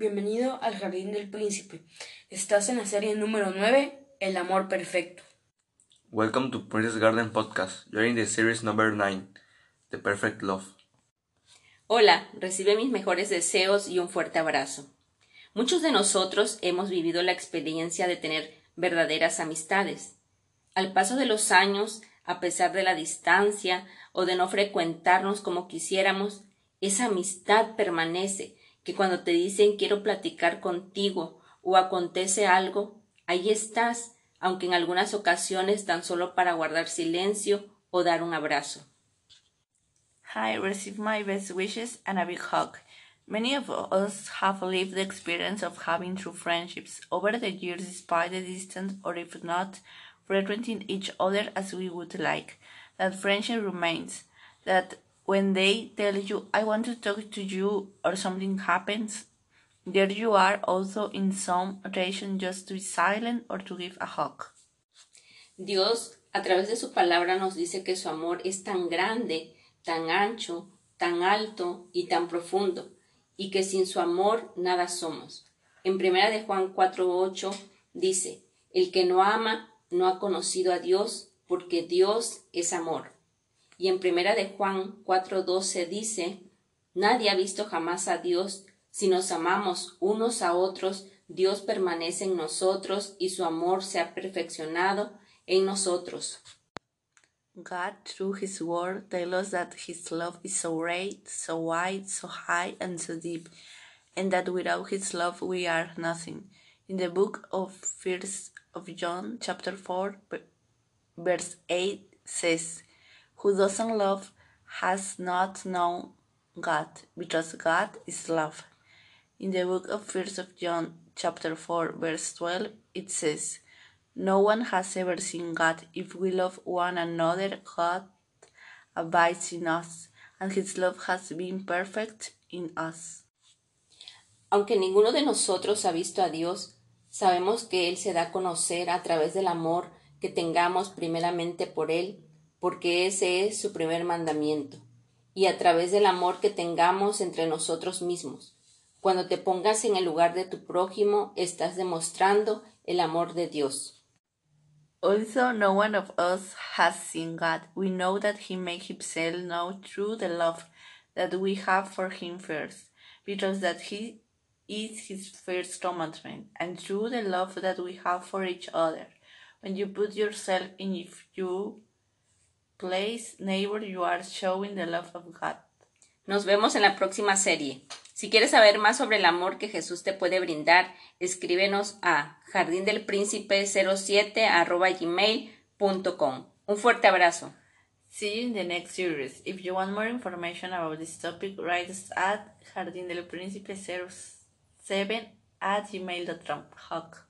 Bienvenido al Jardín del Príncipe. Estás en la serie número 9, El amor perfecto. Welcome to Princess Garden Podcast. You're in the series number 9, The Perfect Love. Hola, recibe mis mejores deseos y un fuerte abrazo. Muchos de nosotros hemos vivido la experiencia de tener verdaderas amistades. Al paso de los años, a pesar de la distancia o de no frecuentarnos como quisiéramos, esa amistad permanece, que cuando te dicen quiero platicar contigo o acontece algo, ahí estás, aunque en algunas ocasiones tan solo para guardar silencio o dar un abrazo. Hi, receive my best wishes and a big hug. Many of us have lived the experience of having true friendships over the years despite the distance or if not, frequenting each other as we would like. That friendship remains. That when they tell you, I want to talk to you or something happens, there you are also in some occasion just to be silent or to give a hug. Dios, a través de su palabra, nos dice que su amor es tan grande, tan ancho, tan alto y tan profundo, y que sin su amor nada somos. En primera de Juan 4:8 dice, el que no ama no ha conocido a Dios, porque Dios es amor. Y en primera de Juan 4:12 dice, nadie ha visto jamás a Dios, si nos amamos unos a otros, Dios permanece en nosotros y su amor se ha perfeccionado en nosotros. God, through His Word, tells us that His love is so great, so wide, so high, and so deep, and that without His love we are nothing. In the book of First of John, chapter four, verse eight says, "Who doesn't love has not known God, because God is love." In the book of First of John, chapter four, verse twelve, it says. No one has ever seen God. If we love one another, God abides in us, and His love has been perfect in us. Aunque ninguno de nosotros ha visto a Dios, sabemos que Él se da a conocer a través del amor que tengamos primeramente por Él, porque ese es su primer mandamiento, y a través del amor que tengamos entre nosotros mismos. Cuando te pongas en el lugar de tu prójimo, estás demostrando el amor de Dios. Also, no one of us has seen God. We know that He made Himself known through the love that we have for Him first, because that He is His first commandment, and through the love that we have for each other. When you put yourself in you place neighbor, you are showing the love of God. Nos vemos en la próxima serie. Si quieres saber más sobre el amor que Jesús te puede brindar, escríbenos a jardindelpríncipe07 gmail.com. Un fuerte abrazo. See you in the next series. If you want more information about this topic, write us at jardindelpríncipe07 at gmail.com.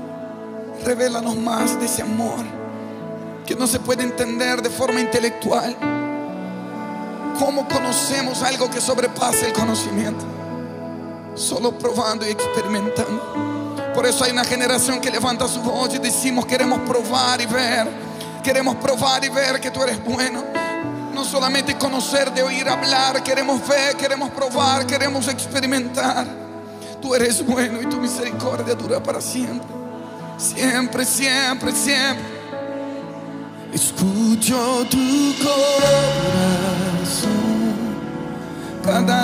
revélanos más de ese amor que no se puede entender de forma intelectual. ¿Cómo conocemos algo que sobrepasa el conocimiento? Solo probando y experimentando. Por eso hay una generación que levanta su voz y decimos, queremos probar y ver. Queremos probar y ver que tú eres bueno. No solamente conocer de oír hablar, queremos ver, queremos probar, queremos experimentar. Tú eres bueno y tu misericordia dura para siempre. Siempre, siempre, siempre. Escucho tu corazón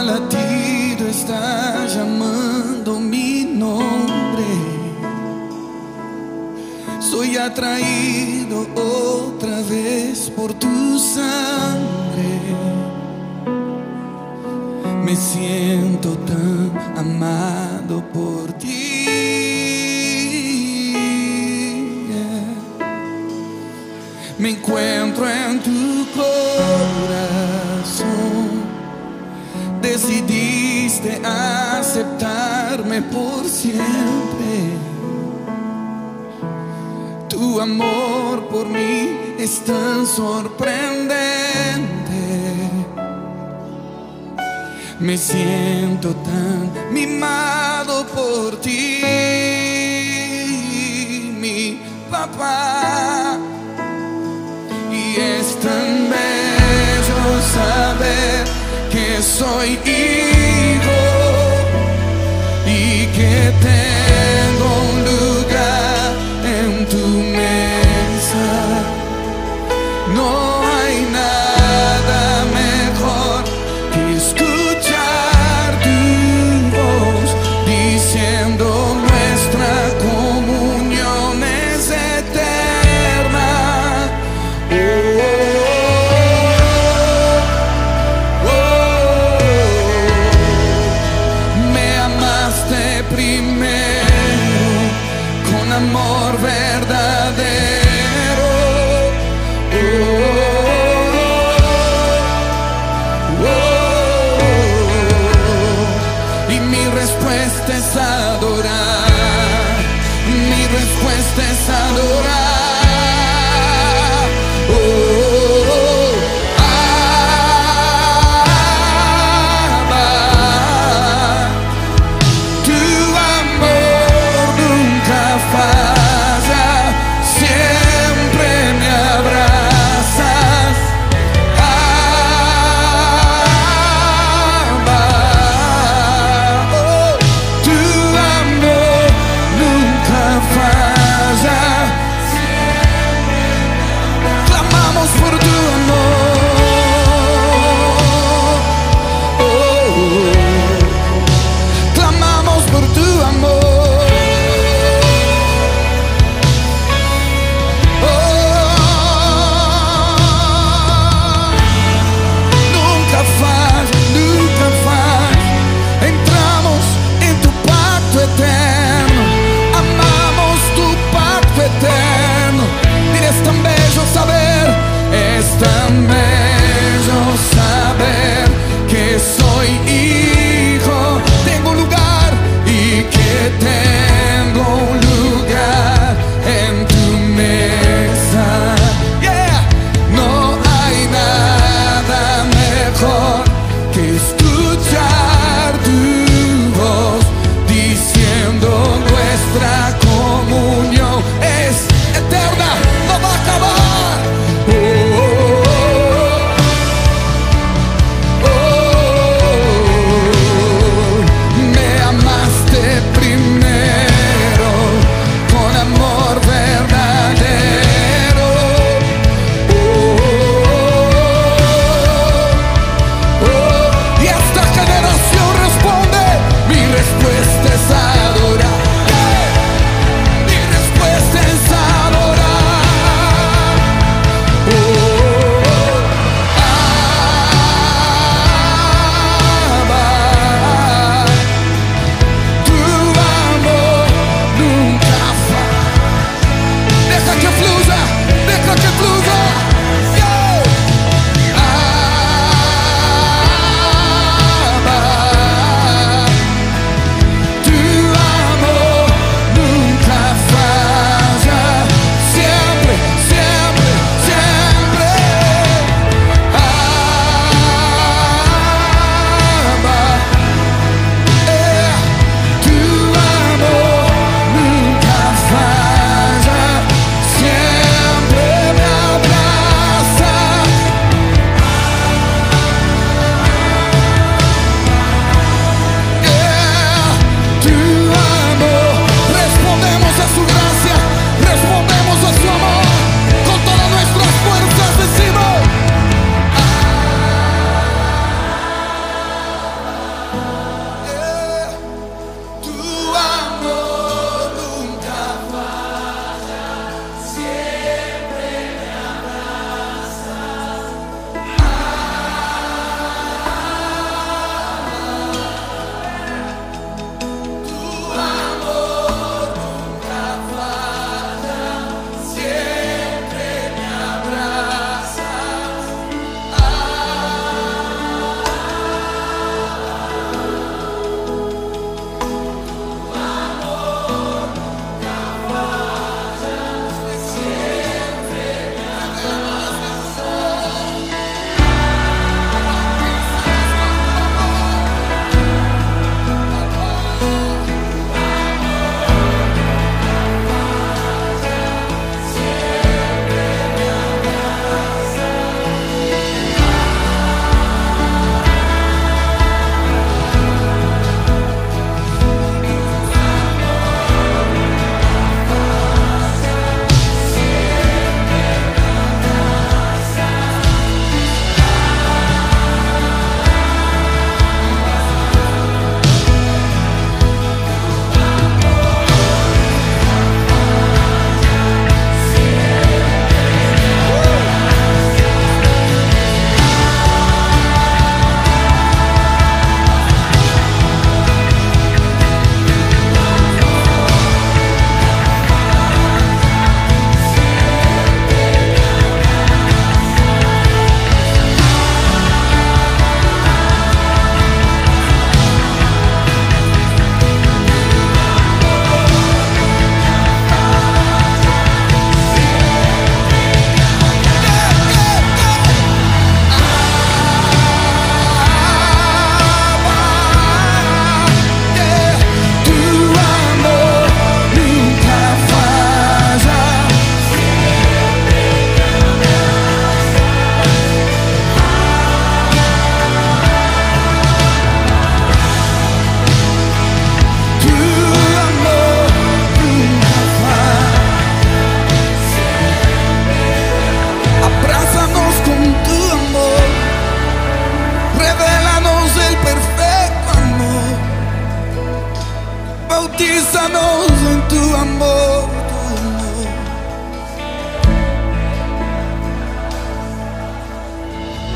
latido está llamando mi nombre. Soy atraído otra vez por tu sangre. Me siento tan amado por ti. Me encuentro en tu corazón. Decidiste aceptarme por siempre. Tu amor por mí es tan sorprendente. Me siento tan mimado por ti, mi papá. Soy respuesta es adorar. Mi respuesta es adorar.